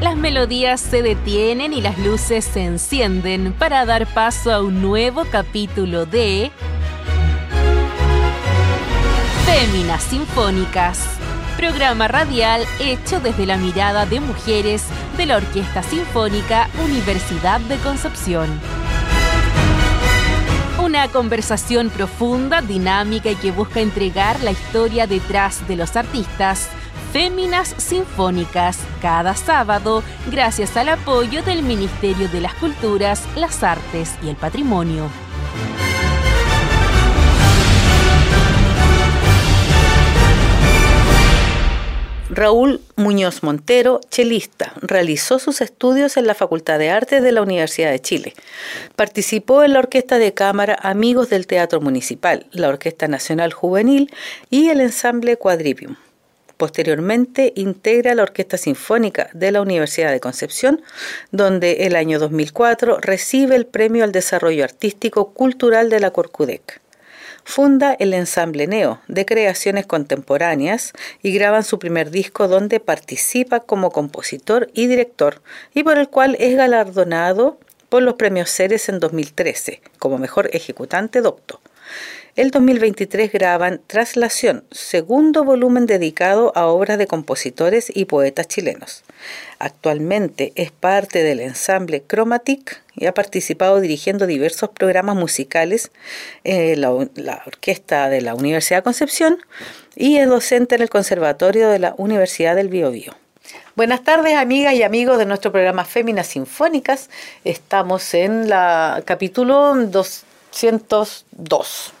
Las melodías se detienen y las luces se encienden para dar paso a un nuevo capítulo de Féminas Sinfónicas, programa radial hecho desde la mirada de mujeres de la Orquesta Sinfónica Universidad de Concepción. Una conversación profunda, dinámica y que busca entregar la historia detrás de los artistas Féminas Sinfónicas cada sábado gracias al apoyo del Ministerio de las Culturas, las Artes y el Patrimonio. Raúl Muñoz Montero, chelista, realizó sus estudios en la Facultad de Artes de la Universidad de Chile. Participó en la Orquesta de Cámara Amigos del Teatro Municipal, la Orquesta Nacional Juvenil y el ensamble Quadrivium. Posteriormente integra la Orquesta Sinfónica de la Universidad de Concepción, donde el año 2004 recibe el Premio al Desarrollo Artístico Cultural de la Corcudec. Funda el ensamble Neo de creaciones contemporáneas y graban su primer disco donde participa como compositor y director y por el cual es galardonado por los premios Ceres en 2013 como mejor ejecutante docto. El 2023 graban Traslación, segundo volumen dedicado a obras de compositores y poetas chilenos. Actualmente es parte del ensamble Chromatic y ha participado dirigiendo diversos programas musicales en la, la orquesta de la Universidad Concepción y es docente en el Conservatorio de la Universidad del Biobío. Buenas tardes, amigas y amigos de nuestro programa Féminas Sinfónicas. Estamos en la capítulo 202.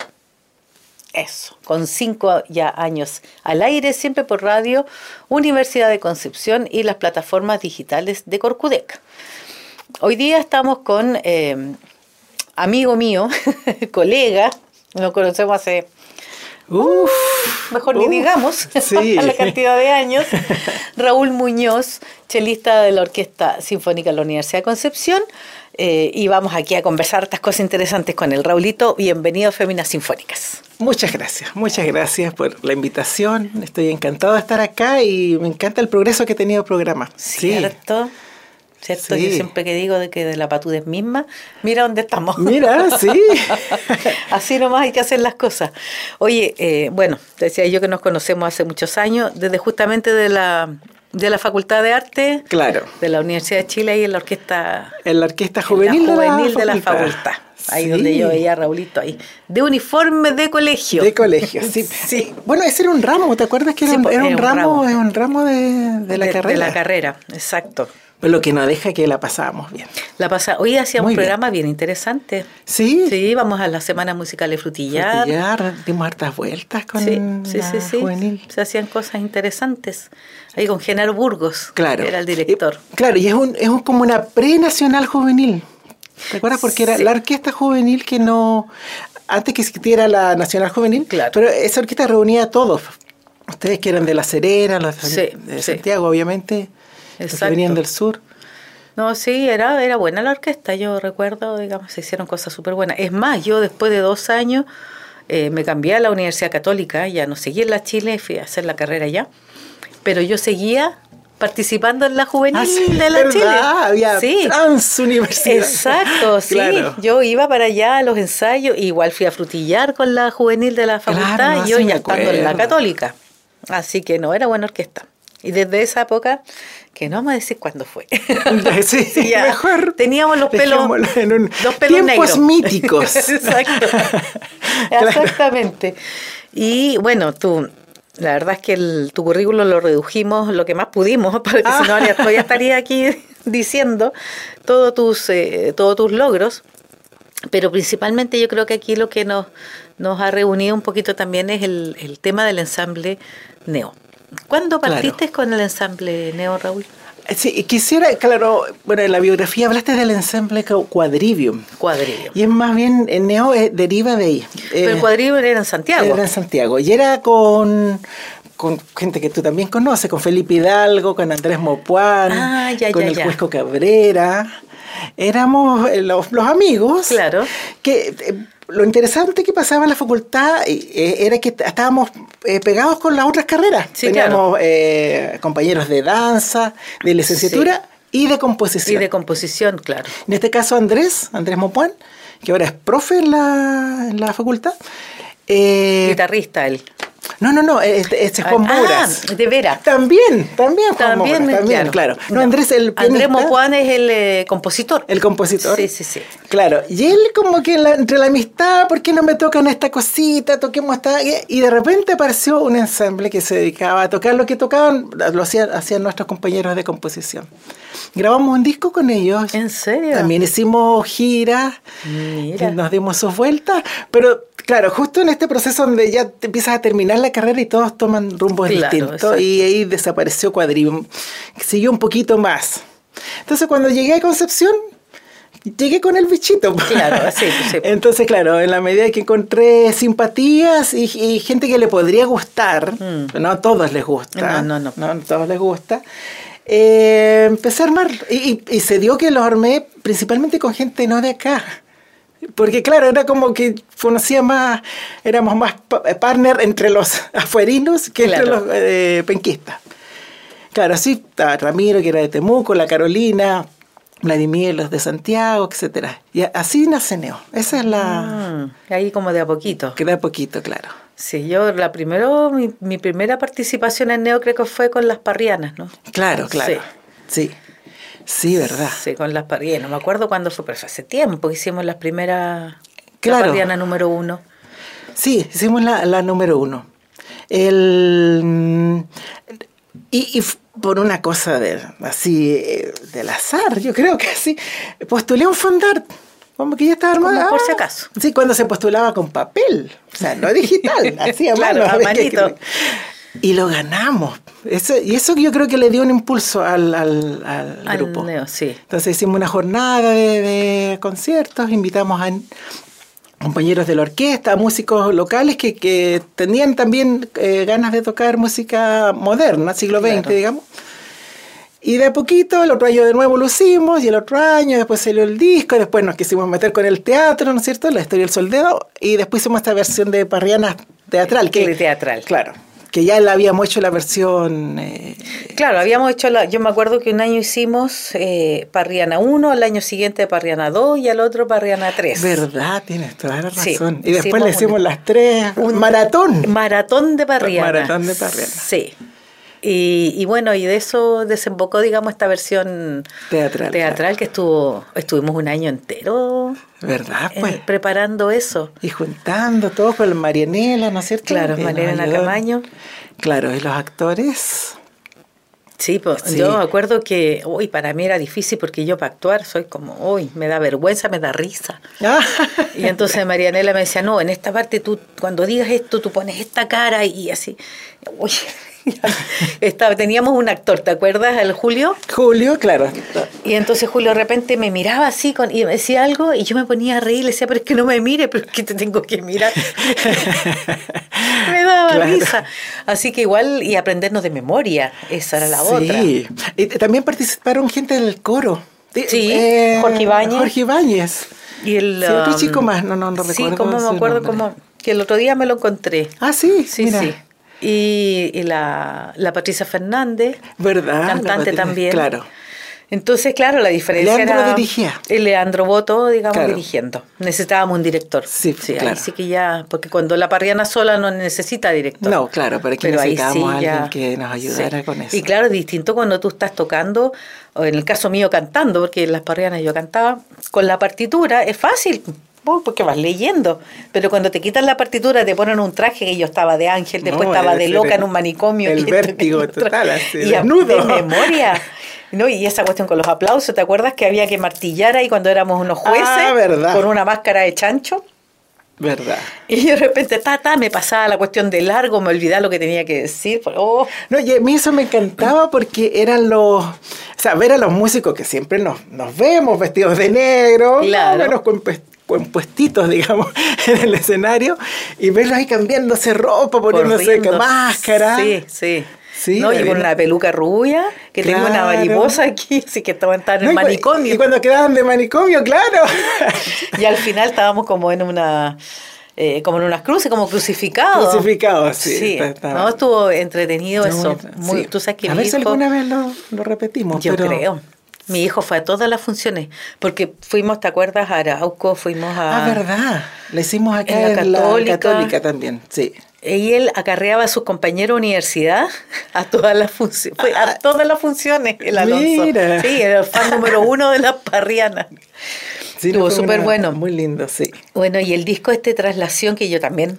Eso, con cinco ya años al aire, siempre por radio, Universidad de Concepción y las plataformas digitales de Corcudec. Hoy día estamos con eh, amigo mío, colega, nos conocemos hace, uf, mejor ni digamos, sí. la cantidad de años, Raúl Muñoz, chelista de la Orquesta Sinfónica de la Universidad de Concepción. Eh, y vamos aquí a conversar estas cosas interesantes con el Raulito. Bienvenido a Féminas Sinfónicas. Muchas gracias, muchas gracias por la invitación. Estoy encantado de estar acá y me encanta el progreso que ha tenido el programa. ¿Cierto? ¿Cierto? Sí. Yo siempre que digo de que de la patudez misma, mira dónde estamos. Mira, sí. Así nomás hay que hacer las cosas. Oye, eh, bueno, decía yo que nos conocemos hace muchos años, desde justamente de la de la Facultad de Arte Claro. de la Universidad de Chile y en la orquesta En la orquesta la juvenil, de la facultad. Ahí Sí. donde yo veía a Raulito ahí. De uniforme de colegio. De colegio, sí. Sí. Bueno, ese era un ramo, ¿te acuerdas que era, Sí, un, pues, era un era ramo, ramo. es un ramo de, de la de, carrera? De la carrera, exacto. Pero lo que no deja que la pasábamos bien. La pasa, hoy hacíamos Muy un bien. programa bien interesante. Sí. Sí, vamos a las semanas musicales Frutillar. Frutillar, dimos hartas vueltas con Sí, sí, la sí, sí. juvenil. Se hacían cosas interesantes. Ahí con Genaro Burgos, Claro. que era el director. Y- claro, y es, un, es un- como una pre-nacional juvenil. ¿Te acuerdas? Porque era Sí. la orquesta juvenil que no. Antes que existiera la nacional juvenil, Claro. pero esa orquesta reunía a todos. Ustedes que eran de La Serena, los de, Sí, de sí. Santiago, obviamente. Que venían del sur. No, sí, era, era buena la orquesta, yo recuerdo, digamos, se hicieron cosas súper buenas. Es más, yo después de dos años eh, me cambié a la Universidad Católica, ya no seguí en la Chile, fui a hacer la carrera allá, pero yo seguía participando en la juvenil Ah, sí, de la ¿verdad? Chile. Había sí. transuniversidad. Exacto, sí. Claro. Yo iba para allá a los ensayos, igual fui a frutillar con la juvenil de la Claro, facultad no, y yo ya estando en la católica. Así que no, era buena orquesta. Y desde esa época, que no vamos a decir cuándo fue. Sí, mejor. Teníamos los pelos, en un- los pelos negros. tiempos míticos. Exacto. Claro. Exactamente. Y bueno, tú, la verdad es que el- tu currículum lo redujimos lo que más pudimos, porque si no, ya todavía estaría aquí diciendo todos tus, eh, todos tus logros. Pero principalmente yo creo que aquí lo que nos, nos ha reunido un poquito también es el, el tema del ensamble Neo. ¿Cuándo Claro. partiste con el ensamble Neo, Raúl? Sí, y quisiera, claro, bueno, en la biografía hablaste del ensamble Cu- Quadrivium. Cuadrillo. Y es más bien, el Neo eh, deriva de ahí. Pero el Eh, cuadrillo era en Santiago. Era en Santiago. Y era con, con gente que tú también conoces, con Felipe Hidalgo, con Andrés Mopuán, Ah, ya, con ya, el ya. Cuesco Cabrera. Éramos eh, los, los amigos. Claro. Que eh, lo interesante que pasaba en la facultad eh, era que estábamos eh, pegados con las otras carreras. Sí, Teníamos eh, compañeros de danza, de licenciatura y de composición. Y de composición, claro. En este caso Andrés, Andrés Mopuán, que ahora es profe en la, en la facultad. Eh, Guitarrista él. No, no, no, este, este es Juan ah, de veras. También, también Juan también, también, claro. No, Andrés el Andrés Mopuán es el eh, compositor. El compositor. Sí, sí, sí. Claro, y él como que entre la amistad, ¿por qué no me tocan esta cosita? Toquemos esta... Y de repente apareció un ensamble que se dedicaba a tocar lo que tocaban, lo hacían, hacían nuestros compañeros de composición. Grabamos un disco con ellos. ¿En serio? También hicimos giras, nos dimos sus vueltas, pero Claro, justo en este proceso donde ya empiezas a terminar la carrera y todos toman rumbos distintos y ahí desapareció Cuadrium, siguió un poquito más. Entonces cuando llegué a Concepción, llegué con el bichito. Claro, sí, sí. Entonces, claro, en la medida que encontré simpatías y, gente que le podría gustar, mm. no a todos les gusta, no, no, no, no a todos les gusta, eh, empecé a armar y, y, se dio que lo armé principalmente con gente no de acá. Porque claro, era como que conocía más, éramos más eh, partner entre los afuerinos que entre los eh, penquistas. Claro, sí, estaba Ramiro, que era de Temuco, la Carolina, Vladimir, los de Santiago, etcétera. Y así nace Neo. Esa es la... Mm, ahí como de a poquito. Que de a poquito, claro. Sí, yo la primero, mi, mi, primera participación en Neo creo que fue con las parrianas, ¿no? Claro, claro. sí. Sí, ¿verdad? Sí, con las parrianas. No me acuerdo cuándo fue, pero hace tiempo que hicimos las primeras. Claro. La parriana número uno. Sí, hicimos la, la número uno. El, y, y, por una cosa de, así eh, del azar, yo creo que así, postulé un fondar. Como que ya estaba armada. por si acaso. Sí, cuando se postulaba con papel. O sea, no digital, así a claro, a manito. Y lo ganamos. Eso, y eso yo creo que le dio un impulso al, al, al, grupo. sí. Entonces hicimos una jornada de, conciertos, invitamos a compañeros de la orquesta, músicos locales que, que tenían también eh, ganas de tocar música moderna, siglo XX, digamos. Y de a poquito, el otro año de nuevo lo hicimos, y el otro año después salió el disco, después nos quisimos meter con el teatro, ¿no es cierto? La historia del soldado, y después hicimos esta versión de Parriana teatral. Que, teatral. Claro, que ya la habíamos hecho la versión... Eh, claro, habíamos hecho la... Yo me acuerdo que un año hicimos eh, Parriana 1, al año siguiente Parriana 2 y al otro Parriana 3. Verdad, tienes toda la razón. y después le hicimos las tres... Un maratón. Maratón de Parriana. Maratón de Parriana. Sí. Y, y, bueno, y de eso desembocó, digamos, esta versión teatral, teatral que estuvo, estuvimos un año entero. ¿Verdad? Pues. preparando eso. Y juntando todo con Marianela, ¿no es cierto? Claro, Marianela Camaño. Claro, y los actores. Sí, pues yo me acuerdo que, uy, para mí era difícil porque yo para actuar soy como, uy, me da vergüenza, me da risa. Ah. Y entonces Marianela me decía, no, en esta parte tú, cuando digas esto, tú pones esta cara y así. Uy, Estaba, teníamos un actor, ¿te acuerdas? El Julio. Julio, claro. Y entonces Julio de repente me miraba así con, y me decía algo y yo me ponía a reír, le decía, pero es que no me mire, pero es que te tengo que mirar. me daba risa. Así que igual, y aprendernos de memoria, esa era la otra. Sí, también participaron gente del coro. Sí, eh, Jorge Ibáñez. Jorge Ibáñez. Y el otro um, chico más, no, no, no recuerdo. Sí, como me acuerdo como que el otro día me lo encontré. Ah, sí, sí, sí. Y, la, Patricia Fernández, ¿verdad? Cantante también. Claro. Entonces, claro, la diferencia Leandro era dirigía. Leandro Boto, digamos, dirigiendo. Necesitábamos un director. Sí, sí claro. sí que ya, porque cuando la parriana sola no necesita director. No, claro, pero aquí necesitábamos a alguien que nos ayudara con eso. Y claro, es distinto cuando tú estás tocando, o en el caso mío cantando, porque en las parrianas yo cantaba, con la partitura es fácil porque vas leyendo. Pero cuando te quitan la partitura, te ponen un traje que yo estaba de ángel, después estaba de loca en un manicomio. El vértigo total, así, y de memoria. ¿no? Y esa cuestión con los aplausos, ¿te acuerdas que había que martillar ahí cuando éramos unos jueces? Ah. Con una máscara de chancho. Verdad. Y de repente, ta, me pasaba la cuestión de largo, me olvidaba lo que tenía que decir. Oh. No, y a mí eso me encantaba porque eran los. O sea, ver a los músicos que siempre nos, nos vemos vestidos de negro, claro. con puestitos, digamos, en el escenario y verlos ahí cambiándose ropa, poniéndose máscara. Sí, sí. Sí, ¿no? Y con una peluca rubia, que tengo una mariposa aquí, así que estaban en el manicomio. Y cuando quedaban de manicomio, claro. y al final estábamos como en una... Eh, como en unas cruces, como crucificados. Crucificados, sí. sí. No, estuvo entretenido eso. Muy, Tú sabes que A ver si alguna vez lo, lo repetimos. Yo creo. Mi hijo fue a todas las funciones, porque fuimos, ¿te acuerdas? A Arauco, fuimos a... Ah, verdad. Le hicimos acá En la Católica. también, sí. Y él acarreaba a sus compañeros de universidad a todas las funciones. A todas las funciones, el Alonso. Ah. Mira. Sí, era el fan número uno de las parrianas. Sí, Estuvo súper bueno. Muy lindo, sí. Bueno, y el disco este Traslación, que yo también...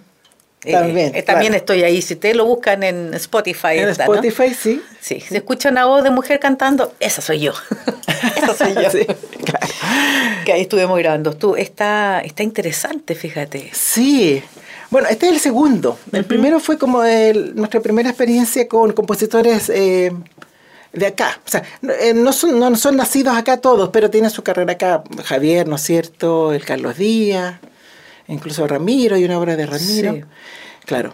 eh, También, eh, también claro. estoy ahí. Si ustedes lo buscan en Spotify, En está, ¿no? Spotify, sí. Sí, se escucha una voz de mujer cantando, esa soy yo. esa soy yo. Sí, claro. Que ahí estuvimos grabando. Tú, está, está interesante, fíjate. Sí. Bueno, este es el segundo. El primero fue como el- nuestra primera experiencia con compositores eh, de acá. O sea, no son, no son nacidos acá todos, pero tienen su carrera acá. Javier, ¿no es cierto? El Carlos Díaz, incluso Ramiro, y una obra de Ramiro. Sí. Claro.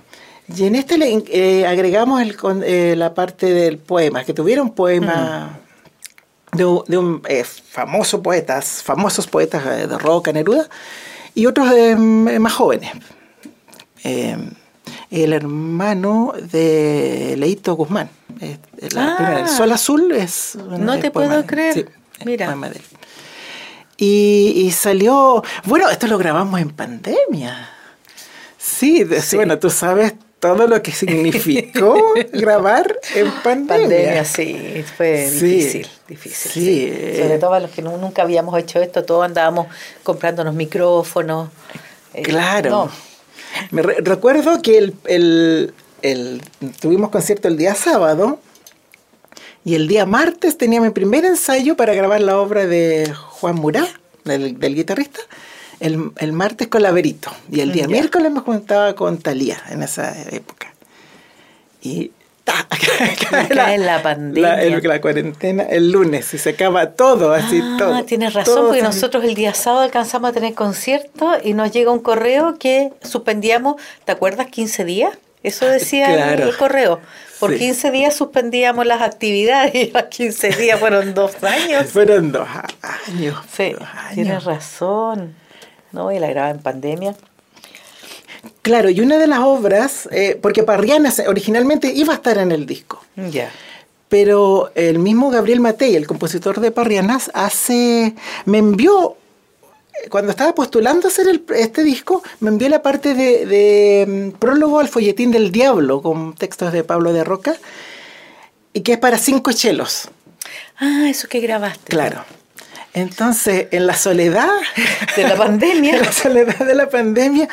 Y en este le eh, agregamos el eh, la parte del poema, que tuvieron poema de, un- de un eh, famoso poetas, famosos poetas de Roca, Neruda, y otros más jóvenes. El hermano de Leito Guzmán. la Ah. primera, el Sol Azul es... No te poema puedo de- creer. sí, Mira. poema de él. Y, y salió... Bueno, esto lo grabamos en pandemia. Sí, de- Sí. bueno, tú sabes todo lo que significó grabar en pandemia. Pandemia, sí, fue Sí, difícil, difícil. sí, sí. Sobre todo a los que nu- nunca habíamos hecho esto, todos andábamos comprándonos micrófonos. eh, Claro. no, Me re- recuerdo que el, el- el- tuvimos concierto el día sábado y el día martes tenía mi primer ensayo para grabar la obra de Juan Murá, del, del guitarrista, el, el martes con Laberito. Y el día Ya. miércoles me juntaba con Talía en esa época. Y ta, cae la pandemia. el- la cuarentena el lunes y se acaba todo, así Ah, todo. tienes razón, todo porque nosotros el día sábado alcanzamos a tener concierto y nos llega un correo que suspendíamos, ¿te acuerdas? 15 días. Eso decía el- correo. Por Sí. 15 días suspendíamos las actividades y los 15 días fueron dos años. Fueron dos años. Sí, dos años. tienes razón. No, y la grababa en pandemia. Claro, y una de las obras, eh, porque Parrianas originalmente iba a estar en el disco, Ya. pero el mismo Gabriel Matei, el compositor de Parrianas, hace, me envió, cuando estaba postulando a hacer el- este disco, me envió la parte de, de, mm, prólogo al folletín del diablo, con textos de Pablo de Roca, y que es para cinco chelos. Ah, eso que grabaste. Claro. Entonces, en la soledad De la pandemia. en la soledad de la pandemia,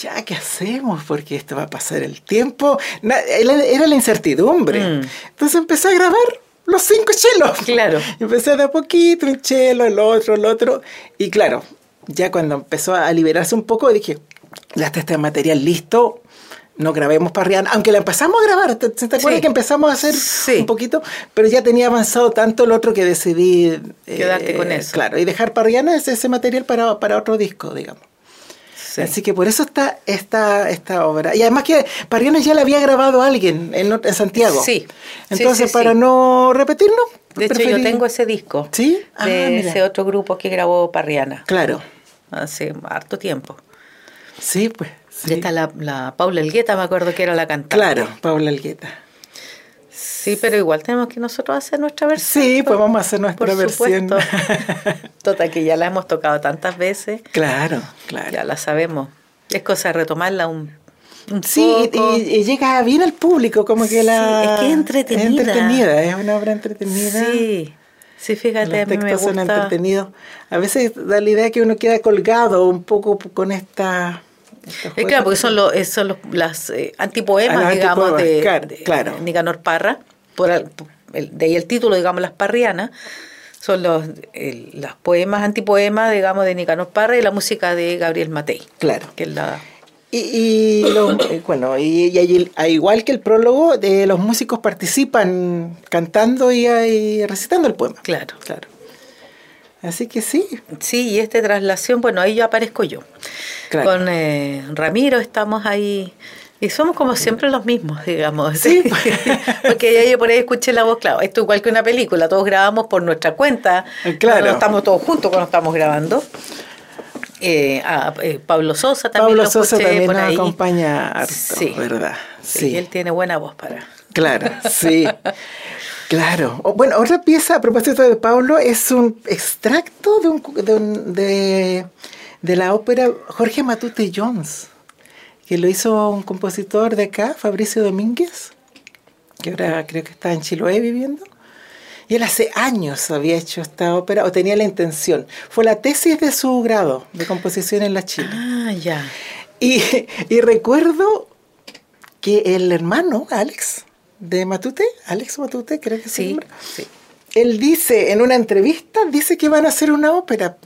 ya, ¿qué hacemos? Porque esto va a pasar el tiempo. Era la incertidumbre. Mm. Entonces empecé a grabar los cinco chelos. Claro. Empecé de a poquito, un chelo, el otro, el otro. Y claro, ya cuando empezó a liberarse un poco, dije, ya está este material listo. No grabemos Parriana, aunque la empezamos a grabar, ¿te, te acuerdas Sí. que empezamos a hacer Sí. un poquito? Pero ya tenía avanzado tanto el otro que decidí... eh, Quedarte con eso. Claro, y dejar Parriana ese, ese material para, para otro disco, digamos. Sí. Así que por eso está esta, esta obra. Y además que Parriana ya la había grabado alguien en, Santiago. Sí. Entonces, Sí, sí, para no repetirlo, De hecho, preferí- yo tengo ese disco. ¿Sí? Ah, de mira. ese otro grupo que grabó Parriana. Claro. Hace harto tiempo. Sí, pues. sí. Está la, la Paula Elgueta, me acuerdo que era la cantante. Claro, Paula Algueta. Sí, pero igual tenemos que nosotros hacer nuestra versión. Sí, pues vamos a hacer nuestra Por versión. Total, que ya la hemos tocado tantas veces, claro, claro. ya la sabemos. Es cosa de retomarla un, Sí, y llega bien al público, como que Sí, la... es que es entretenida. Es entretenida, es una obra entretenida. Sí, sí, fíjate, a Los mí me textos son gusta. entretenidos. A veces da la idea que uno queda colgado un poco con esta... Es claro, porque son, los, eh, son los, las eh, antipoemas, Ah, digamos, antipoemas, de, claro, de claro. Nicanor Parra. Por el- de ahí el título, digamos, Las Parrianas. Son los, el- poemas, antipoemas, digamos, de Nicanor Parra y la música de Gabriel Matei. Claro. Que es la, Y, y los- eh, bueno, y, y a igual que el prólogo, de los músicos participan cantando y, y recitando el poema. claro. Claro. Así que sí, Sí, y esta traslación, bueno, ahí yo aparezco yo. Claro. Con eh, Ramiro estamos ahí. Y somos como siempre los mismos, digamos. Sí. Porque ya yo por ahí escuché la voz, claro, esto igual que una película, todos grabamos por nuestra cuenta. Claro. No estamos todos juntos cuando estamos grabando. Eh, a, eh, Pablo Sosa también Pablo lo Sosa también por nos ahí. acompaña harto, Sí. ¿verdad? Sí, él tiene buena voz para, Claro, sí. Claro. Bueno, otra pieza a propósito de Pablo es un extracto de, un, de, de, la ópera Jorge Matute Jones, que lo hizo un compositor de acá, Fabricio Domínguez, que ahora creo que está en Chiloé viviendo. Y él hace años había hecho esta ópera, o tenía la intención. Fue la tesis de su grado de composición en la Chile. Ah, ya. Y, y recuerdo que el hermano, Alex, de Matute, Alex Matute, creo que sí, sí. Él dice en una entrevista, dice que van a hacer una ópera.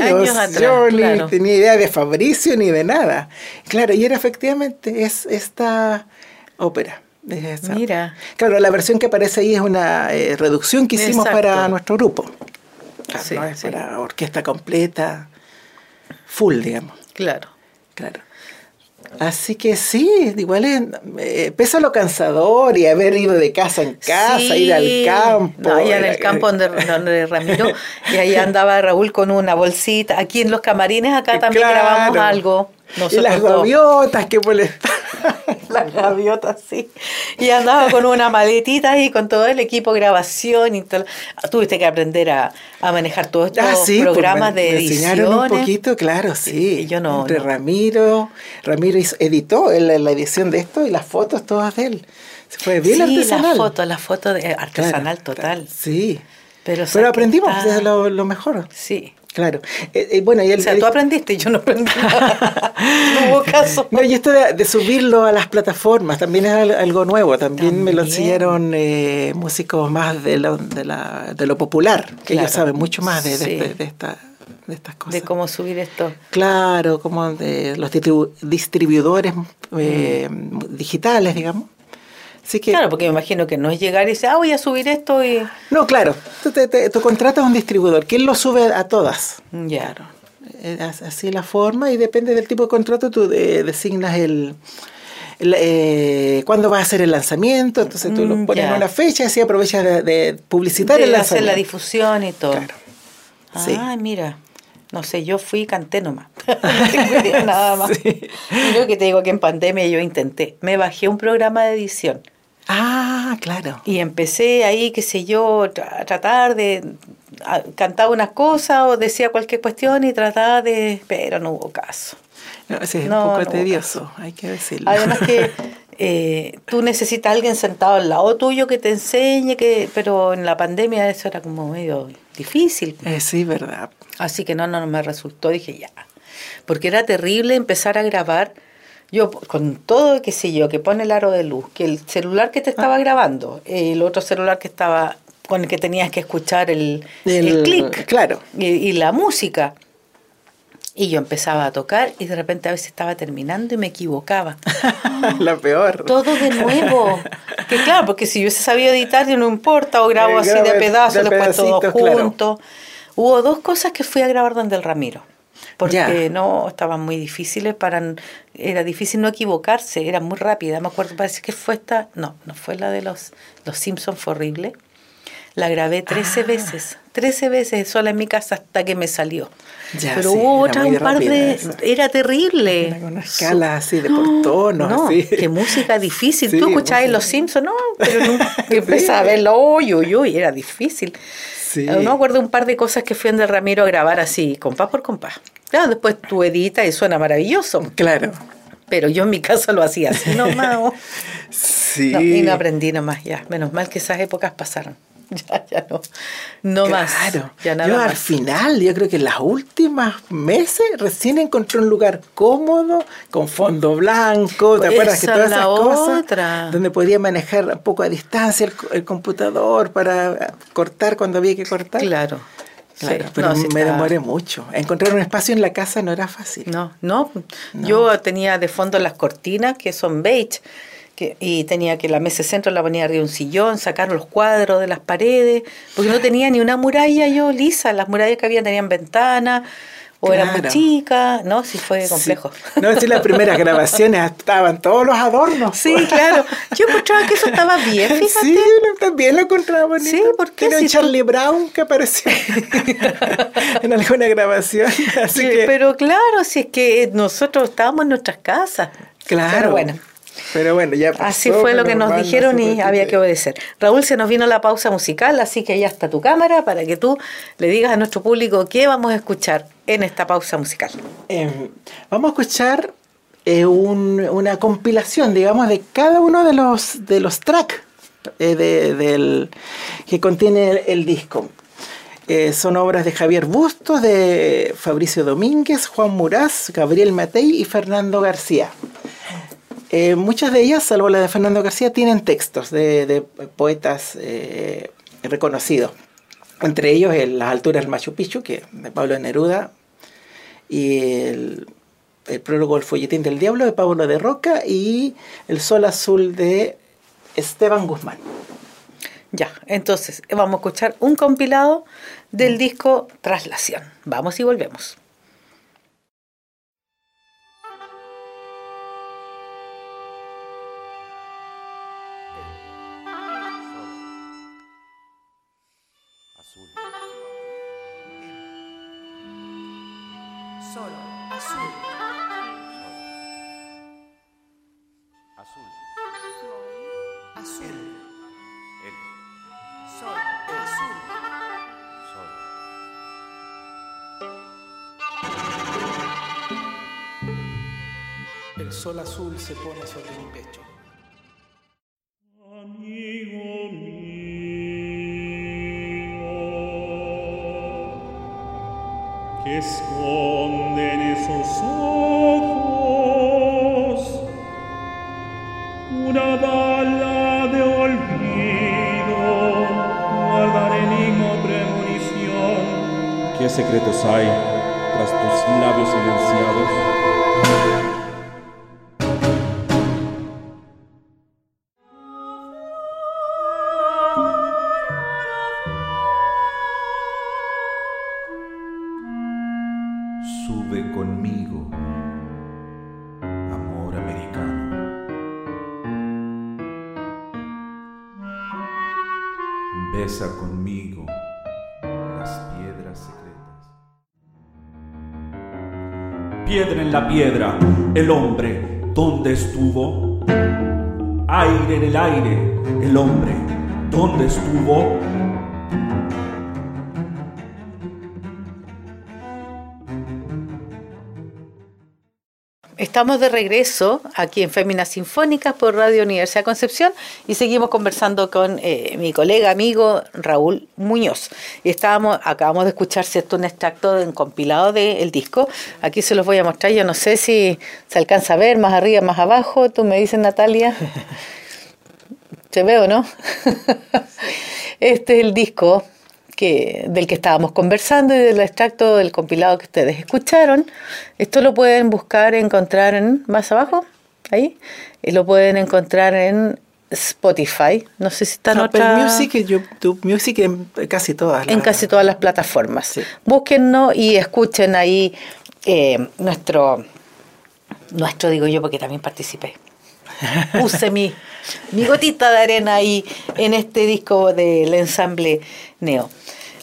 Años, atrás, yo ni tenía idea de Fabricio ni de nada. Claro, y era efectivamente es esta ópera. Mira. Claro, la versión que aparece ahí es una eh, reducción que hicimos para nuestro grupo. sí, es para orquesta completa, full, digamos. Claro. Claro. Así que sí, igual es, eh, pesa lo cansador y haber ido de casa en casa, ir al campo. No, allá en el campo donde, donde Ramiro, y ahí andaba Raúl con una bolsita. Aquí en los camarines, acá también grabamos algo. Y las gaviotas que molestaban. las gaviotas, sí. Y andaba con una maletita y con todo el equipo grabación y todo. Tuviste que aprender a, manejar todos estos ah, pues, programas de edición. un poquito, claro, sí. yo no. Entre Ramiro, Ramiro editó la, la edición de esto y las fotos todas de él. Fue bien sí, artesanal. las fotos, las fotos de artesanal total. Sí. Pero, Pero aprendimos, es lo, lo mejor. Sí. Claro. Eh, eh, bueno, y el, o sea, tú aprendiste y yo no aprendí. no hubo caso. No, y esto de, subirlo a las plataformas también es algo nuevo. También, me lo enseñaron eh, músicos más de lo, de, la, de lo popular, que ellos saben mucho más de, de, de esta de estas cosas. De cómo subir esto. Claro, como de los distribuidores mm. digitales, digamos claro, porque me imagino que no es llegar y decir, ah, voy a subir esto y... No, claro, tú, te, contratas a un distribuidor, ¿quién lo sube a todas. Ya. Claro. Así la forma y depende del tipo de contrato, tú designas el... Eh, cuándo va a hacer el lanzamiento, entonces tú lo mm, pones en una fecha y así aprovechas de, publicitar el lanzamiento. hacer la difusión y todo. Claro. Ay, mira. No sé, yo fui y canté nomás. no nada más. Yo que te digo que en pandemia yo intenté. Me bajé un programa de edición Ah, claro. Y empecé ahí, qué sé yo, a tratar de cantar unas cosas o decía cualquier cuestión y trataba de... pero no hubo caso. No, es un poco tedioso, hay que decirlo. Además que eh, tú necesitas a alguien sentado al lado tuyo que te enseñe, que pero en la pandemia eso era como medio difícil. Eh, sí, verdad. Así que no, no, no me resultó, dije ya. Porque era terrible empezar a grabar yo con todo, qué sé yo, que pone el aro de luz, que el celular que te estaba ah. grabando, el otro celular que estaba con el que tenías que escuchar el, el, clic claro. y, la música. Y yo empezaba a tocar y de repente a veces estaba terminando y me equivocaba. la peor. Todo de nuevo. que claro, porque si yo hubiese sabido editar, no importa, o grabo así de pedazos, después todo junto. Hubo dos cosas que fui a grabar donde el Ramiro porque no estaban muy difíciles para era difícil no equivocarse era muy rápida. Me acuerdo parece que fue esta no no fue la de los los Simpsons fue horrible. La grabé 13 ah. veces 13 veces sola en mi casa hasta que me salió. Pero hubo otra un par de era terrible. Una, escala así de por tono no, qué música difícil. Tú escuchabas los Simpsons no pero nunca. Empezaba a verlo uy uy uy era difícil no me acuerdo un par de cosas que fui de Ramiro a grabar así, compás por compás. Claro, después tú editas y suena maravilloso. Claro. Pero yo en mi casa lo hacía así nomás. sí. y no aprendí nomás ya. Menos mal que esas épocas pasaron. Ya, ya no. No más. Ya nada yo al final, yo creo que en las últimas meses recién encontré un lugar cómodo, con fondo blanco, ¿te acuerdas que todas esas cosas? Donde podía manejar un poco a distancia el, computador para cortar cuando había que cortar. Claro. Claro, pero me demoré mucho. Encontrar un espacio en la casa no era fácil. No, no, no. Yo tenía de fondo las cortinas que son beige y tenía que la mesa de centro la ponía arriba de un sillón, sacar los cuadros de las paredes, porque no tenía ni una muralla yo lisa, las murallas que había tenían ventanas o eran muy chicas, ¿no? Sí fue complejo. No, si las primeras grabaciones estaban todos los adornos. Sí, claro. Yo encontraba que eso estaba bien, fíjate. Sí, también lo encontraba bonito. Sí, porque Era Charlie Brown que apareció en alguna grabación. Así que... Pero claro, si es que nosotros estábamos en nuestras casas. Claro. bueno. Pero bueno, ya Así fue lo que nos dijeron y había que obedecer. Raúl, se nos vino la pausa musical, así que ya está tu cámara para que tú le digas a nuestro público qué vamos a escuchar en esta pausa musical. Em, vamos a escuchar eh, una compilación, digamos, de cada uno de los, de los tracks eh, del, que contiene el, disco. Eh, son obras de Javier Bustos, de Fabricio Domínguez, Juan Muraz, Gabriel Matei y Fernando García. Eh, muchas de ellas, salvo la de Fernando García, tienen textos de, poetas eh, reconocidos. Entre ellos Las alturas del Machu Picchu, que de Pablo Neruda, y el, prólogo El folletín del diablo de Pablo de Roca y El sol azul de Esteban Guzmán. Ya, entonces vamos a escuchar un compilado del disco Traslación. Vamos y volvemos. Se pone sobre mi pecho. Amigo mío, que esconden esos ojos una bala de olvido, guardar enigma premonición. ¿Qué secretos hay tras tus labios silenciados? La piedra, el hombre, ¿dónde estuvo? Aire en el aire, el hombre, ¿dónde estuvo? Estamos de regreso aquí en Féminas Sinfónicas por Radio Universidad Concepción y seguimos conversando con eh, mi colega amigo Raúl Muñoz. Y estábamos, acabamos de escuchar cierto un extracto de un compilado del disco. Aquí se los voy a mostrar. Yo no sé si se alcanza a ver más arriba, más abajo. Tú me dices, Natalia. ¿Se ve o no? Este es el disco que, del que estábamos conversando y del extracto del compilado que ustedes escucharon. Esto lo pueden buscar, encontrar en más abajo, ahí, y lo pueden encontrar en Spotify. No sé si está en otra... Music y YouTube Music en casi todas. En casi todas las plataformas. Sí. Búsquennos y escuchen ahí eh, nuestro, nuestro digo yo porque también participé. Puse mi, mi gotita de arena ahí en este disco del ensamble Neo.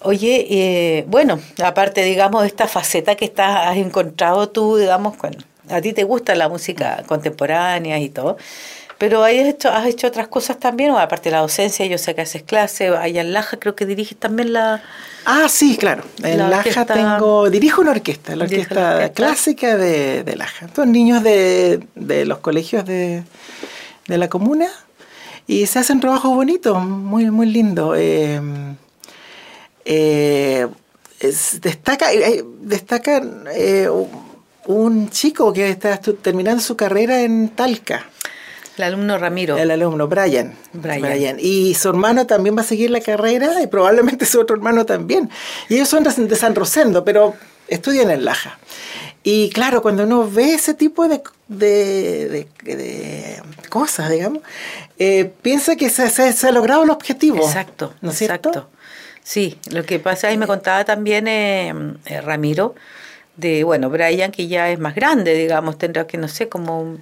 Oye, eh, bueno, aparte, digamos, de esta faceta que estás, has encontrado tú, digamos, bueno, a ti te gusta la música contemporánea y todo, pero has hecho, has hecho otras cosas también, o aparte de la docencia, yo sé que haces clase, allá en Laja creo que diriges también la... Ah, sí, claro. En Laja tengo, dirijo una orquesta, la orquesta, clásica de, de, Laja. Son niños de, de los colegios de, de, la comuna y se hacen trabajos bonitos, muy, muy lindos. Eh, eh, destaca eh, destaca eh, un chico que está terminando su carrera en Talca. El alumno Ramiro. El alumno Brian. Brian. Y su hermano también va a seguir la carrera y probablemente su otro hermano también. Y ellos son de San Rosendo, pero estudian en Laja. Y claro, cuando uno ve ese tipo de, de, cosas, digamos, piensa que se, se, ha logrado el objetivo. Exacto, ¿no es exacto. Sí, lo que pasa, ahí me contaba también eh, eh, Ramiro, de, bueno, Brian, que ya es más grande, digamos, tendrá que, no sé, como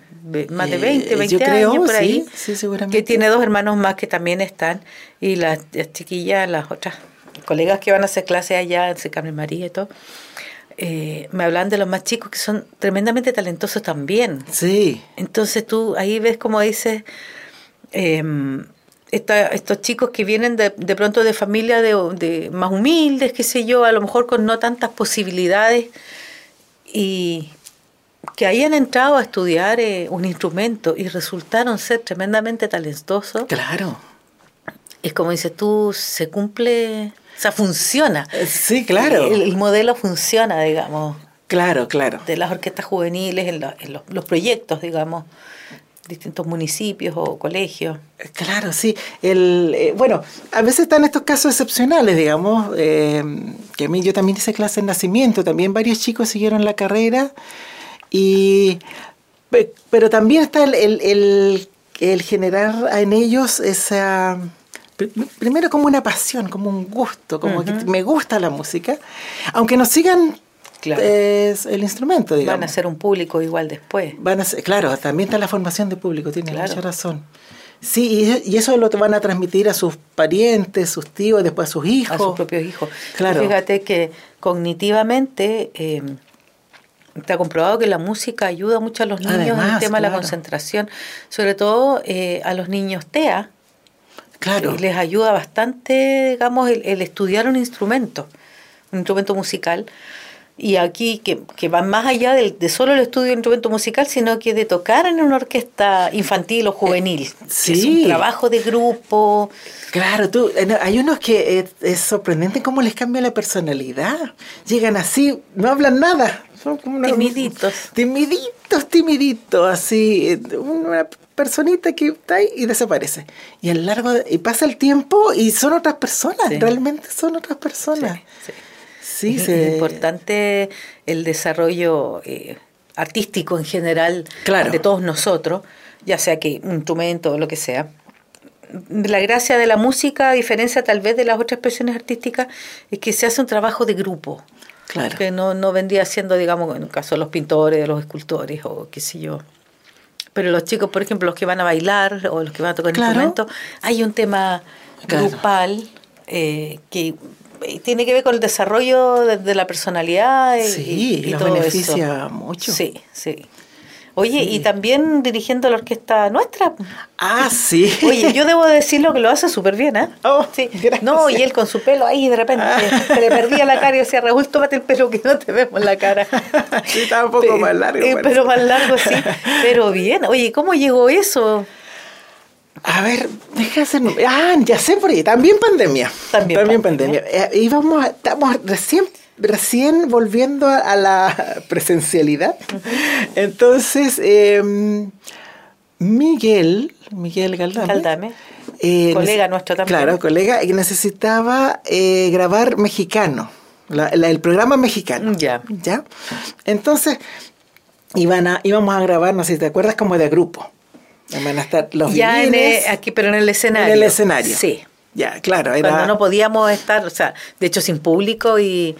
más de 20, 20 eh, años por ahí, sí, seguramente. que tiene dos hermanos más que también están, y las, chiquillas, las otras colegas que van a hacer clase allá, en Carmen María y todo, eh, me hablan de los más chicos que son tremendamente talentosos también. Sí. Entonces tú ahí ves como dices, em, esta- estos chicos que vienen de, de pronto de familias de, de más humildes, qué sé yo, a lo mejor con no tantas posibilidades, y que hayan entrado a estudiar eh, un instrumento y resultaron ser tremendamente talentosos, Claro. es como dices tú, se cumple, o sea, funciona. Eh, Sí, claro. El, el modelo funciona, digamos, Claro, claro. de las orquestas juveniles en, la- en los, los proyectos, digamos, distintos municipios o colegios. Claro, sí. El, eh, bueno, a veces están estos casos excepcionales, digamos, eh, que a mí yo también hice clase en nacimiento, también varios chicos siguieron la carrera, y, pe- pero también está el, el, el- el generar en ellos esa, pr- primero como una pasión, como un gusto, como que me gusta la música, aunque no sigan Claro. eh, el instrumento, digamos. Van a ser un público igual después. Van a ser- claro, también está la formación de público, tiene Claro. mucha razón. Sí, y, eso lo van a transmitir a sus parientes, sus tíos, después a sus hijos. a sus propios hijos. Claro. Y Fíjate que cognitivamente eh, está comprobado que la música ayuda mucho a los niños en el tema de la concentración, sobre todo eh, a los niños TEA. Claro. Y les ayuda bastante, digamos, el, el estudiar un instrumento, un instrumento musical. Y aquí, que, que van más allá del- de, solo el estudio de instrumento musical, sino que de tocar en una orquesta infantil o juvenil. que Es sí. un trabajo de grupo. Claro, tú, eh, hay unos que es, es sorprendente cómo les cambia la personalidad. Llegan así, no hablan nada. Son como una- Timiditos. Timiditos, timiditos, así. eh, Una personita que está ahí y desaparece. Y a lo largo de- y pasa el tiempo y son otras personas, Sí. realmente son otras personas. Sí, sí. Sí, es, se- es importante el desarrollo eh, artístico en general Claro. de todos nosotros, ya sea que un instrumento o lo que sea. La gracia de la música, a diferencia tal vez de las otras expresiones artísticas, es que se hace un trabajo de grupo. Claro. Que no, no vendría siendo, digamos, en el caso de los pintores, de los escultores o qué sé yo. Pero los chicos, por ejemplo, los que van a bailar o los que van a tocar Claro. instrumentos, hay un tema Claro. grupal eh, que tiene que ver con el desarrollo de, de la personalidad y, Sí, y- y todo beneficia eso. mucho. Sí, sí. Oye, y también dirigiendo la orquesta nuestra. Ah, sí. Oye, yo debo decirlo que lo hace súper bien, ¿eh? Oh, sí. gracias. No, y él con su pelo ahí de repente se le perdía la cara y decía, Raúl, tómate el pelo que no te vemos la cara. Sí, estaba un poco más largo. eh, pero más largo, sí. Pero bien. Oye, ¿cómo llegó eso? A ver, deja hacer. Ah, ya sé por ahí. También pandemia. También pandemia. Eh, íbamos, a- estamos recién, recién volviendo a, a la presencialidad. Entonces, eh, Miguel, Miguel Galdame. Galdame. eh, Colega nuestro también. Claro, colega, que necesitaba eh, grabar mexicano. la- la- el programa mexicano. Ya. ¿Ya? Entonces, iban a, íbamos a grabar, no sé si te acuerdas, como de grupo. Van a estar los ya en el- aquí, pero en el escenario. en el escenario. Sí. Ya, claro. Era, Cuando no podíamos estar, o sea, de hecho sin público y.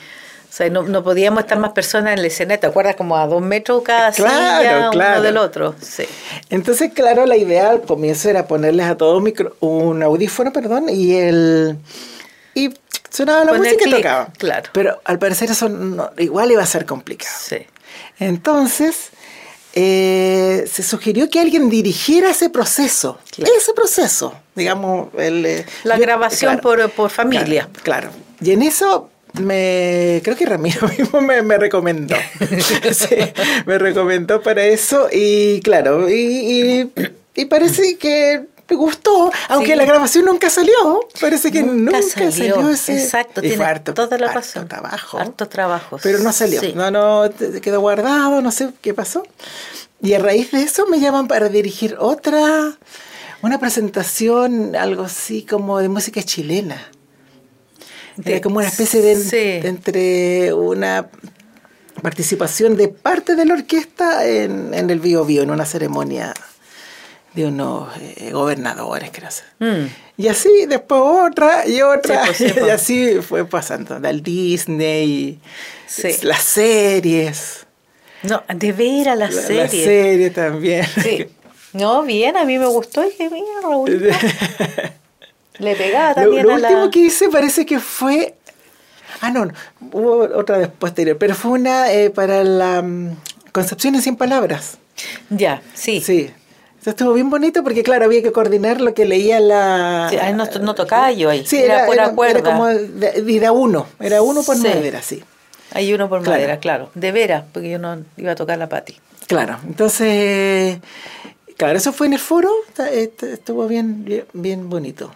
O sea, no, no podíamos estar más personas en el escenario. ¿Te acuerdas? Como a dos metros cada Claro, silla, claro. uno del otro. Sí. Entonces, claro, la idea al comienzo era ponerles a todos micro, un audífono, perdón, y el y sonaba la Poner música y tocaba. claro. Pero al parecer eso no- igual iba a ser complicado. Sí. Entonces, eh, se sugirió que alguien dirigiera ese proceso. Claro. Ese proceso, digamos. El, eh, La yo- grabación por- por familia. Claro, claro. Y en eso me creo que Ramiro mismo me, me recomendó. Sí, me recomendó para eso y claro, y, y- y parece que me gustó, aunque Sí. la grabación nunca salió. Parece que nunca, salió. ese. Exacto, tiene harto- toda la harto razón. trabajo. Harto trabajo. Pero no salió. Sí. No, no, quedó guardado, no sé qué pasó. Y a raíz de eso me llaman para dirigir otra, una presentación, algo así como de música chilena. Era De- como una especie de, sí. de entre una participación de parte de la orquesta en, en el Bio Bio, en una ceremonia de unos eh, gobernadores, creo. Mm. Y así, después otra y otra. Sí, pues, sí, pues. y así fue pasando. Del Disney, Sí. las series. No, de ver a la, La, serie. la serie también. Sí. No, bien, a mí me gustó. Y dije, mira, Raúl. Le pegaba lo, también lo a la... último que hice parece que fue. Ah, no, no, hubo otra vez posterior, pero fue una eh, para la Concepción en 100 palabras. Ya, sí. Sí. Eso estuvo bien bonito porque, claro, había que coordinar lo que leía la... Sí, ahí no, no tocaba yo ahí. Sí, era, era, cuerda. era como, de- era uno, era uno por Sí. madera, sí. Hay uno por Claro. madera, claro. De veras, porque yo no iba a tocar la pati. Claro, entonces, claro, eso fue en el foro, este- estuvo bien, bien, bien bonito.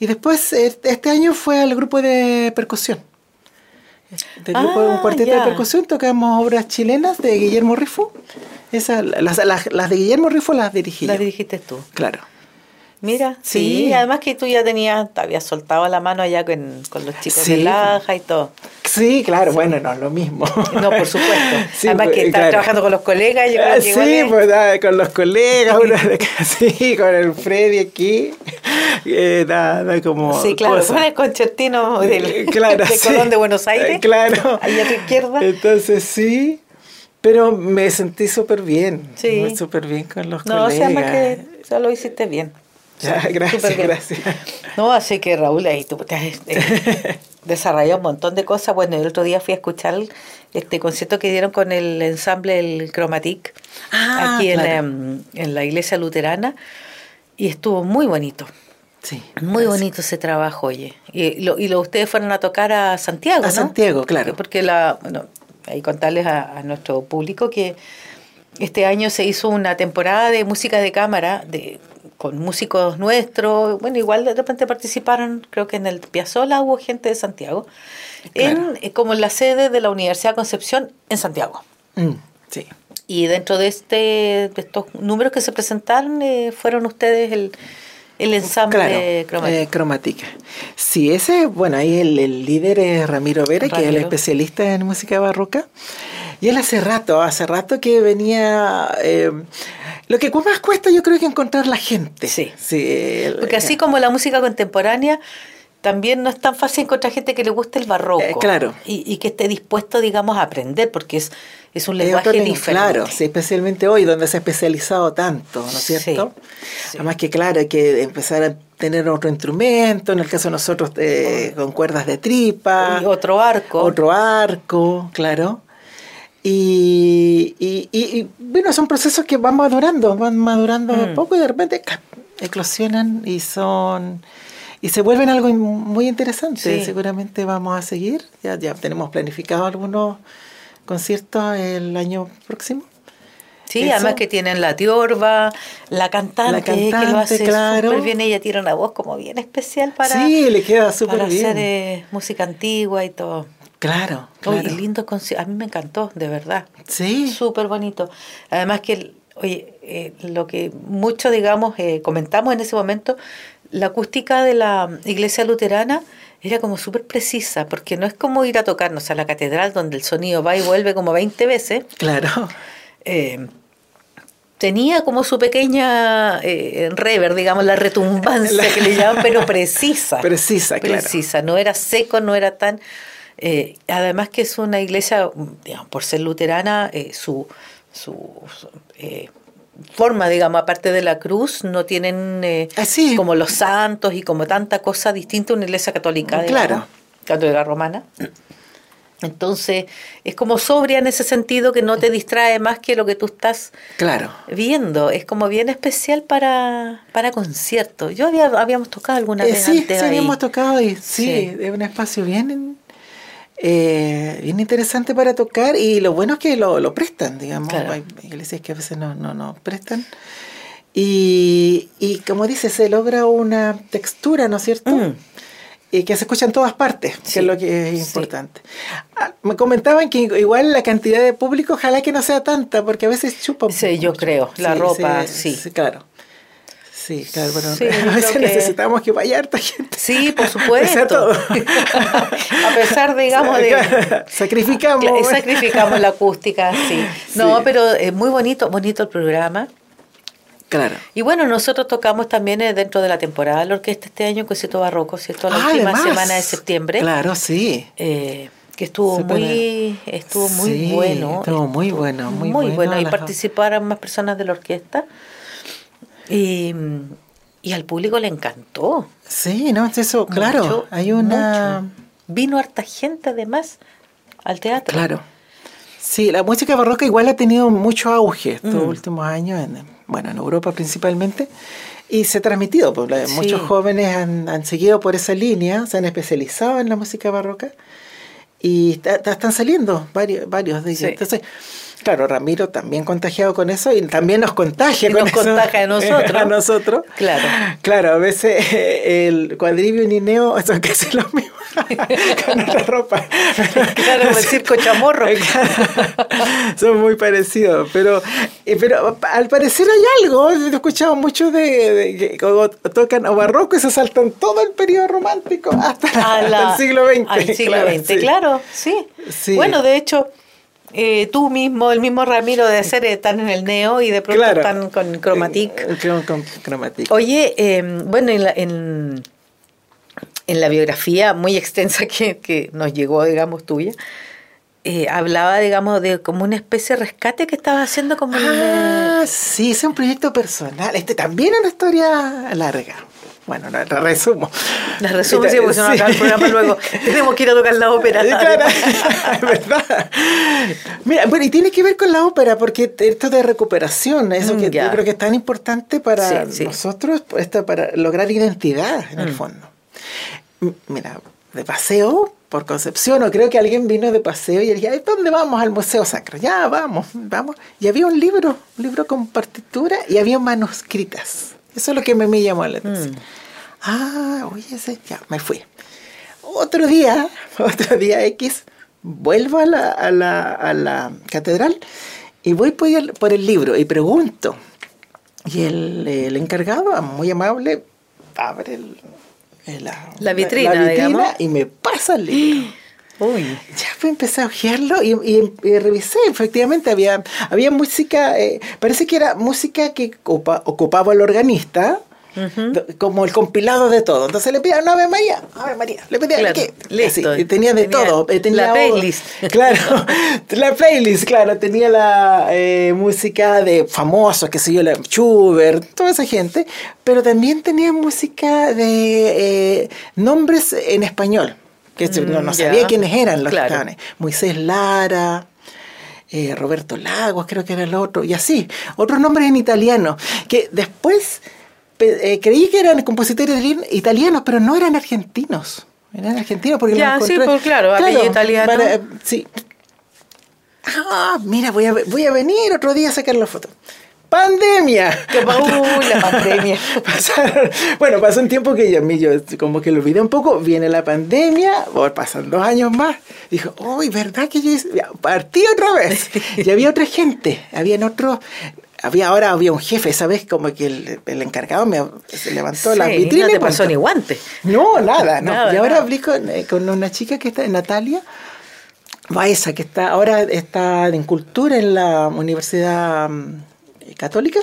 Y después, eh, este año fue al grupo de percusión. Del grupo, un Ah, cuarteto de percusión, tocamos obras chilenas de Guillermo Rifo. Esas, las, las, las de Guillermo Rifo las dirigí La yo. dirigiste tú. Claro. Mira, Sí. sí. además que tú ya tenías, te habías soltado la mano allá con, con los chicos Sí. de Laja y todo. Sí, claro, bueno, no, lo mismo. No, por supuesto. Sí, además pues, que estás claro. trabajando con los colegas, yo creo que sí, es- pues ah, con los colegas, uno de sí, con el Freddy aquí. Eh, nada, como. Sí, claro, con el concertino del, Eh, claro, de. Colón de Buenos Aires. Eh, Claro. Ahí a tu izquierda. Entonces sí, pero me sentí súper bien. Sí. Súper bien con los no, o colegas. sea, además que ya lo hiciste bien. Ya, gracias, gracias. No, así que Raúl, ahí tú te has eh, desarrollado un montón de cosas. Bueno, el otro día fui a escuchar este concierto que dieron con el ensamble El Chromatic Ah, aquí en, claro. em, en la iglesia luterana y estuvo muy bonito. Sí. Muy gracias. bonito ese trabajo, oye. Y lo, y lo ustedes fueron a tocar a Santiago, A ¿no? Santiago, claro. Porque la, bueno, ahí contarles a, a nuestro público que este año se hizo una temporada de música de cámara de con músicos nuestros, bueno, igual de repente participaron, creo que en el Piazzola hubo gente de Santiago, Claro. en, eh, como en la sede de la Universidad de Concepción en Santiago. Mm, sí. Y dentro de este de estos números que se presentaron, eh, fueron ustedes el, el ensamble Claro, eh, cromática. Sí, ese, bueno, ahí el, el líder es Ramiro Vera, que es el especialista en música barroca. Y él hace rato, hace rato que venía... eh, lo que más cuesta yo creo que encontrar la gente. Sí. él- Porque así como la música contemporánea, también no es tan fácil encontrar gente que le guste el barroco. Eh, claro. Y, y que esté dispuesto, digamos, a aprender, porque es, es un lenguaje diferente. Claro, sí, especialmente hoy, donde se ha especializado tanto, ¿no es cierto? sí. Además que, claro, hay que empezar a tener otro instrumento, en el caso de nosotros, eh, con cuerdas de tripa. Y otro arco. Otro arco, claro. Y, y, bueno, son procesos que van madurando, van madurando Mm. poco y de repente eclosionan y son y se vuelven algo muy interesante. Sí. Seguramente vamos a seguir. Ya, ya tenemos planificado algunos conciertos el año próximo. Sí, Eso. además que tienen la tiorba, la cantante, La que lo cantante, hace claro. súper bien. Ella tiene una voz como bien especial para, sí, le queda para bien. hacer eh, música antigua y todo. Claro, claro. y lindo. A mí me encantó, de verdad. Sí, Súper bonito. Además que, oye, eh, lo que mucho, digamos, eh, comentamos en ese momento, la acústica de la iglesia luterana era como súper precisa, porque no es como ir a tocarnos a la catedral donde el sonido va y vuelve como 20 veces. claro. Eh, tenía como su pequeña eh, rever, digamos, la retumbancia La- que le llaman, pero precisa. Precisa, claro. Precisa, no era seco, no era tan... eh, además que es una iglesia, digamos, por ser luterana, eh, su, su, su, forma, digamos, aparte de la cruz, no tienen eh, Ah, sí. como los santos y como tanta cosa distinta a una iglesia católica, digamos, Claro. católica romana. Entonces, es como sobria en ese sentido que no te distrae más que lo que tú estás Claro. viendo. Es como bien especial para, para conciertos. Yo había, habíamos tocado alguna Eh, vez sí, antes sí, ahí. habíamos tocado y sí, Sí. es un espacio bien, eh, bien interesante para tocar y lo bueno es que lo, lo prestan, digamos. Claro. Hay iglesias que a veces no, no, no prestan. Y, y como dice, se logra una textura, ¿no es cierto? Mm. Y que se escucha en todas partes, que es lo que es sí. importante. Ah, me comentaban que igual la cantidad de público, ojalá que no sea tanta, porque a veces chupa. un Sí, yo mucho. creo. La ropa, sí. Claro. Sí, claro, bueno, Sí, a veces que- necesitamos que vaya harta gente. Sí, por supuesto. a pesar, digamos, de... Sacrificamos. Sacrificamos la acústica, sí. No, Sí. pero es muy bonito, bonito el programa. Claro. Y bueno, nosotros tocamos también eh, dentro de la temporada de la orquesta este año, concierto barroco, ¿cierto? La Ah, última además. semana de septiembre. Claro, sí. eh, que estuvo muy estuvo muy Sí, bueno estuvo muy bueno, muy bueno bueno y participaron más personas de la orquesta y, y al público le encantó Sí, no, eso, claro. Hay una. vino harta gente además al teatro. Claro. Sí, la música barroca igual ha tenido mucho auge estos Mm. últimos años, en, bueno, en Europa principalmente, y se ha transmitido. pues, la- Sí. Muchos jóvenes han, han seguido por esa línea, se han especializado en la música barroca y ta- ta- están saliendo varios, varios de ellos. Sí. Entonces, claro, Ramiro también contagiado con eso y también nos contagia Y con nos eso. contagia a nosotros. a nosotros. Claro. Claro, a veces eh, el cuadribio y Nineo son casi lo mismo con otra ropa. Claro, el circo chamorro. Son muy parecidos, pero, eh, pero al parecer hay algo, he escuchado mucho de, que tocan o barroco y se saltan todo el periodo romántico hasta, el siglo XX. Al siglo claro, XX, sí. claro, sí. Sí. Bueno, de hecho, eh, tú mismo, el mismo Ramiro de ser, están en el neo y de pronto Claro. están con Chromatic. Eh, Con, con Chromatic. Oye, eh, bueno, en la, en, en la biografía muy extensa que, que nos llegó, digamos, tuya, eh, hablaba, digamos, de como una especie de rescate que estabas haciendo como Ah, sí, es un proyecto personal. Este también es una historia larga. Bueno, la, la resumo. La resumo, sí, porque se nos acaba el programa luego. Tenemos que ir a tocar la ópera. Claro, es verdad. Mira, bueno, y tiene que ver con la ópera, porque esto de recuperación, eso Mm, que yo creo que es tan importante para Sí, sí. nosotros, para lograr identidad en el Mm. fondo. M- Mira, de paseo por Concepción, o creo que alguien vino de paseo y dije, "Ay, ¿dónde vamos? Al Museo Sacro. Ya, vamos, vamos. Y había un libro, un libro con partitura y había manuscritas. Eso es lo que me, me llamó la atención. Ah, oye, ya, me fui. Otro día, otro día X, vuelvo a la, a la, a la catedral y voy por el, por el libro y pregunto. Y el, el encargado, muy amable, abre el- el- la, La vitrina, digamos. y me pasa el libro. Uy. Ya pues empecé a ojearlo y, y- y revisé, efectivamente había, había música, eh, parece que era música que ocupa- ocupaba el organista, como el compilado de todo. Entonces le pedía, no, Ave María, Ave María, le pedía, Claro, ¿qué? listo. Así, tenía de Tenía todo. eh, tenía la playlist. Claro, la playlist, claro, tenía la eh, música de famosos, que sé yo, la Schubert, toda esa gente, pero también tenía música de eh, nombres en español, que no, no Mm, sabía quiénes eran los Claro. que. Moisés Lara, eh, Roberto Lagos, creo que era el otro, y así, otros nombres en italiano, que después eh, creí que eran compositores itali- italianos, pero no eran argentinos. Eran argentinos porque Ya, los sí, encontré- pues, claro, apellido italiano. para- sí. Ah, mira, voy a, voy a venir otro día a sacar la foto. ¡Pandemia! Que la pandemia. Pasaron- bueno, pasó un tiempo que mí yo como que lo olvidé un poco, viene la pandemia, o pasan dos años más, dijo, uy, ¿verdad que yo hice-?" Partí otra vez? Y había otra gente, habían otros, había ahora había un jefe, ¿sabes? Como que el, el encargado me se levantó la Sí, vitrina. No y te pasó ni guante. No, nada, no. Nada, y ahora hablé con, eh, con una chica que está, Natalia Baeza, que está ahora está en cultura en la Universidad mm, Católica.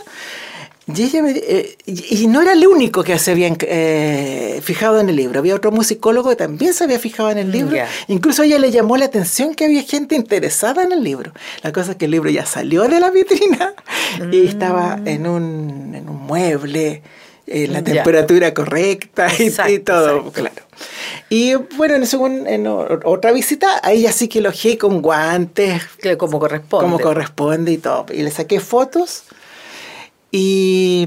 Y, ella me- eh, y no era el único que se había eh, fijado en el libro. Había otro musicólogo que también se había fijado en el libro. Incluso a ella le llamó la atención que había gente interesada en el libro. La cosa es que el libro ya salió de la vitrina y estaba en un, en un mueble, en la temperatura correcta y, todo, exacto. claro. Y bueno, en, otra visita, ahí ya sí que lo elogié con guantes, como corresponde. como corresponde y todo. Y le saqué fotos y,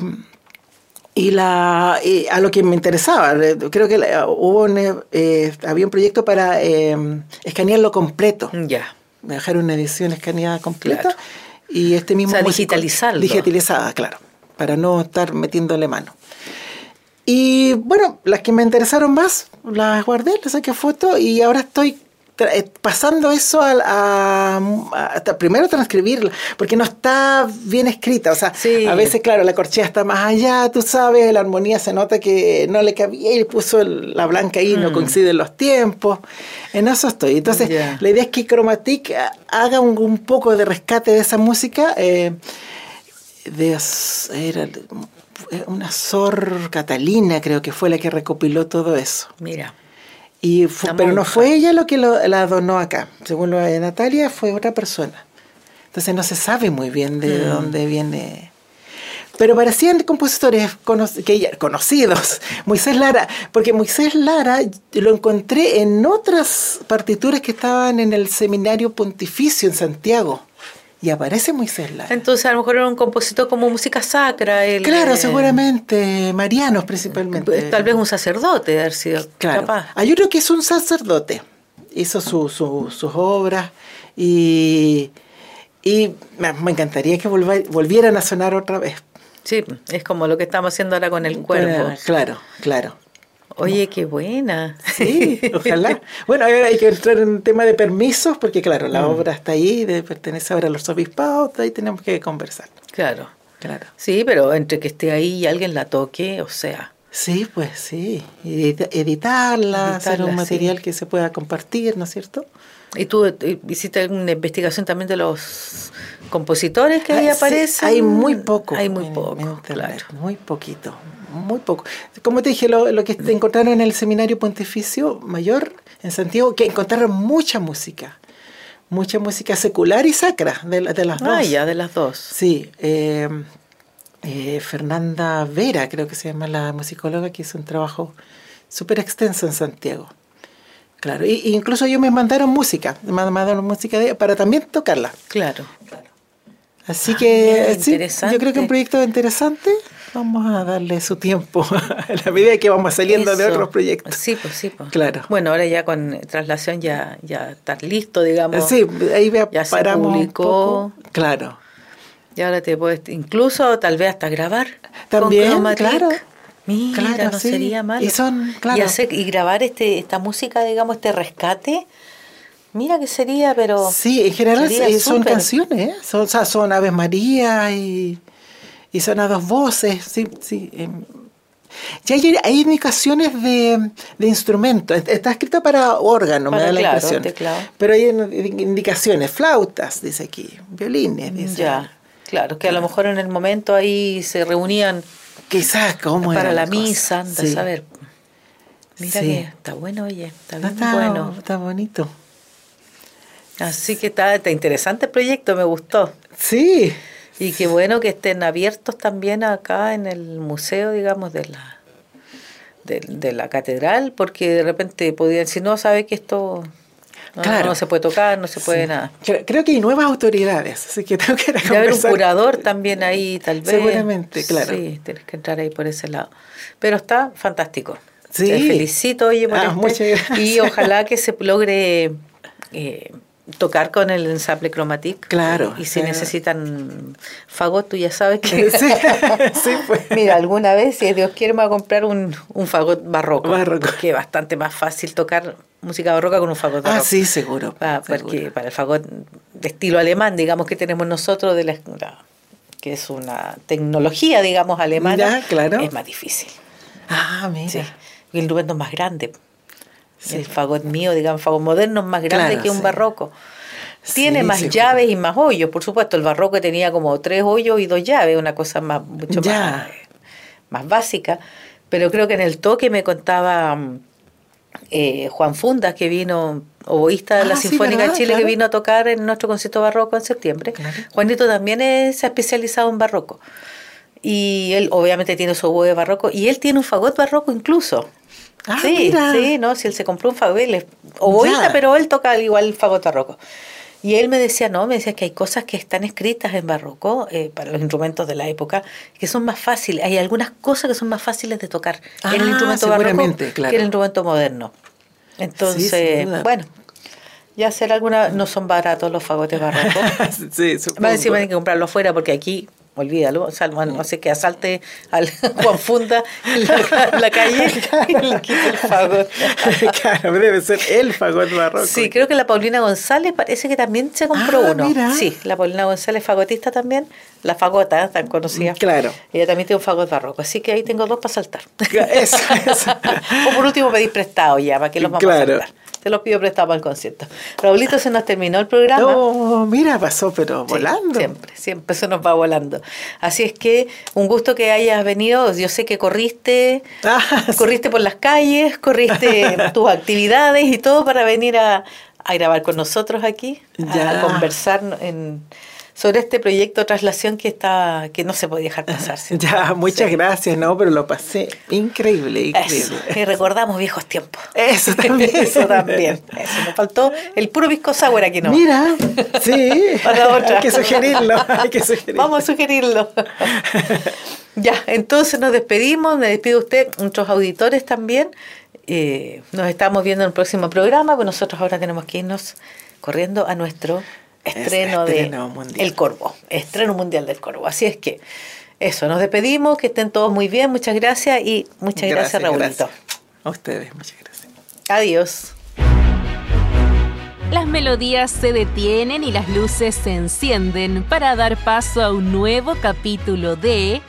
y la, y a lo que me interesaba. eh, Creo que la- hubo un, eh, había un proyecto para eh, escanearlo completo. Ya. Dejar una edición escaneada completa. Claro. Y este mismo O sea, músico- digitalizarlo. Digitalizada, claro. Para no estar metiéndole mano. Y bueno, las que me interesaron más, las guardé, les saqué foto y ahora estoy tra- eh, pasando eso al- a, a- primero transcribirla, porque no está bien escrita. O sea, Sí. a veces, claro, la corchea está más allá, tú sabes, la armonía se nota que no le cabía y puso el- la blanca ahí, no Mm. coinciden los tiempos. En eso estoy. Entonces, la idea es que Chromatic haga un, un poco de rescate de esa música. eh, de, era una Sor Catalina, creo que fue la que recopiló todo eso. Mira. Y pero no fue ella lo que lo- la donó acá. Según lo de Natalia, fue otra persona. Entonces no se sabe muy bien de Mm. dónde viene. pero parecían compositores cono- que conocidos. Moisés Lara, porque Moisés Lara lo encontré en otras partituras que estaban en el seminario pontificio en Santiago. Y aparece Moisés Lara. Entonces a lo mejor era un compositor como música sacra. el, Claro, eh, seguramente, marianos principalmente. Tal vez un sacerdote de haber sido Claro. capaz. Hay otro que es un sacerdote. Hizo su- su- sus obras y, y me encantaría que volvieran a sonar otra vez. Sí, es como lo que estamos haciendo ahora con el cuerpo. Claro, claro. Oye, qué buena. Sí, ojalá. Bueno, ahora hay que entrar en un tema de permisos, porque claro, la Mm. obra está ahí, de, pertenece ahora a los obispados, ahí tenemos que conversar. Claro. Claro. Sí, pero entre que esté ahí y alguien la toque, o sea, Sí, pues sí. Edita- editarla, hacer Editarla, un sí. material que se pueda compartir, ¿no es cierto? ¿Y tú eh, hiciste alguna investigación también de los compositores que ahí Ah, sí, aparecen? hay muy poco. Hay muy en- poco, en internet, claro. Muy poquito, muy poco. Como te dije, lo, lo que encontraron en el seminario pontificio mayor en Santiago, que encontraron mucha música. Mucha música secular y sacra, de, de las dos. Ah, ya, de las dos. Sí, eh, eh, Fernanda Vera, creo que se llama la musicóloga, que hizo un trabajo súper extenso en Santiago. Claro, y, y incluso ellos me mandaron música, me mandaron música de- para también tocarla. Claro. Así Ah, que sí, yo creo que un proyecto interesante. Vamos a darle su tiempo a la medida que vamos saliendo de Eso. otros proyectos. Sí, pues sí. Pues. Claro. Bueno, ahora ya con traslación ya, ya estás listo, digamos. Sí, ahí ve- Ya se paramos un publicó. poco. Claro. Y ahora te puedes, incluso tal vez hasta grabar. También, claro. Mira, Claro, no sí. sería malo. Y son, claro. Y, hacer, y grabar este, esta música, digamos, este rescate. Mira que sería, pero. Sí, en general son canciones, ¿eh? son, o sea, son Aves María y, y son a dos voces. Sí, sí. em. Ya hay, hay indicaciones de, de instrumentos. Est- Está escrita para órgano, Para, me da la impresión. teclado. Pero hay in- indicaciones, flautas, dice aquí, violines, dice. Ya, claro, que a lo mejor en el momento ahí se reunían Quizás, ¿cómo para la misa, anda a saber. Mira Sí. que está bueno, oye, está bien está, bueno. está bonito. Así que está, está interesante el proyecto, me gustó. Sí, Y qué bueno que estén abiertos también acá en el museo, digamos, de la de, de la catedral, porque de repente podían decir, no, sabe que esto no, Claro. no se puede tocar, no se puede nada. creo, que hay nuevas autoridades, así que tengo que ir a Debe haber un curador también ahí, tal vez. Seguramente, claro. Sí, tienes que entrar ahí por ese lado. Pero está fantástico. Sí. Te felicito, oye, por Ah, este. muchas gracias. Y ojalá que se logre eh, tocar con el ensamble Chromatic. Claro, Y si necesitan fagot, tú ya sabes que... Sí, sí, pues. Mira, alguna vez, si Dios quiere, me va a comprar un, un fagot barroco. Barroco. Porque es bastante más fácil tocar música barroca con un fagot barroco. Ah, sí, seguro. Seguro. porque para el fagot de estilo alemán, digamos que tenemos nosotros, de la, que es una tecnología, digamos, alemana, Ya, claro. es más difícil. Ah, mira. Sí. El instrumento es más grande. Sí. El fagot mío, digamos, fagot moderno es más grande Claro, que un sí. barroco. Tiene Sí, más seguro. llaves y más hoyos, por supuesto. El barroco tenía como tres hoyos y dos llaves, una cosa más mucho Ya. más, más básica. Pero creo que en el toque me contaba mm, eh, Juan Fundas, que vino, oboísta de la Ah, Sinfónica de. Chile, Claro. que vino a tocar en nuestro concierto barroco en septiembre. Claro. Juanito también es- se ha especializado en barroco. Y él obviamente tiene su oboe barroco y él tiene un fagot barroco incluso. Ah, sí, mira. sí, no, si él se compró un fagot, él es oboísta, pero él toca igual el fagot barroco. Y él me decía, no, me decía que hay cosas que están escritas en barroco eh, para los instrumentos de la época que son más fáciles. Hay algunas cosas que son más fáciles de tocar en el Ah, instrumento barroco claro. que en el instrumento moderno. Entonces, bueno, ya hacer alguna, no son baratos los fagotes barrocos. sí, supongo. Más encima hay que comprarlo afuera porque aquí, olvídalo, o sea, no sé que asalte al Juan Funda en la, calle y le quite el fagot. claro, debe ser el fagot barroco. Sí, creo que la Paulina González parece que también se compró Ah, uno. mira. Sí, la Paulina González fagotista también, la fagota, tan conocida. Claro. Ella también tiene un fagot barroco, así que ahí tengo dos para saltar. Eso, eso. o por último pedir prestado ya, para que los vamos Claro. a saltar. Te los pido prestado para el concierto. Raulito, se nos terminó el programa. Oh, mira, pasó, pero Sí, volando. Siempre, siempre se nos va volando. Así es que un gusto que hayas venido. Yo sé que corriste, Ah, sí. corriste por las calles, corriste tus actividades y todo para venir a, a grabar con nosotros aquí, a conversar en sobre este proyecto de traslación que está que no se podía dejar pasar. Ya, muchas gracias, ¿no? Pero lo pasé increíble, increíble. y recordamos viejos tiempos. Eso también. Eso también. Eso, nos faltó el puro pisco sour aquí, ¿no? Mira, sí. Para otra. Hay que sugerirlo, hay que sugerirlo. Vamos a sugerirlo. ya, entonces nos despedimos, me despido usted, nuestros auditores también. Eh, nos estamos viendo en el próximo programa, pues nosotros ahora tenemos que irnos corriendo a nuestro estreno, de El Corvo, estreno mundial del Corvo. Así es que eso, nos despedimos, que estén todos muy bien, muchas gracias y muchas gracias, Raúlito. A ustedes, muchas gracias. Adiós. Las melodías se detienen y las luces se encienden para dar paso a un nuevo capítulo de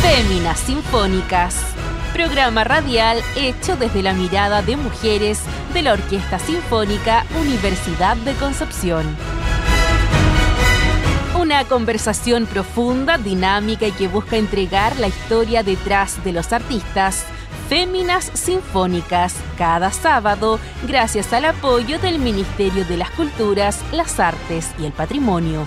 Féminas Sinfónicas programa radial hecho desde la mirada de mujeres de la Orquesta Sinfónica Universidad de Concepción. Una conversación profunda, dinámica y que busca entregar la historia detrás de los artistas. Féminas Sinfónicas, cada sábado, gracias al apoyo del Ministerio de las Culturas, las Artes y el Patrimonio.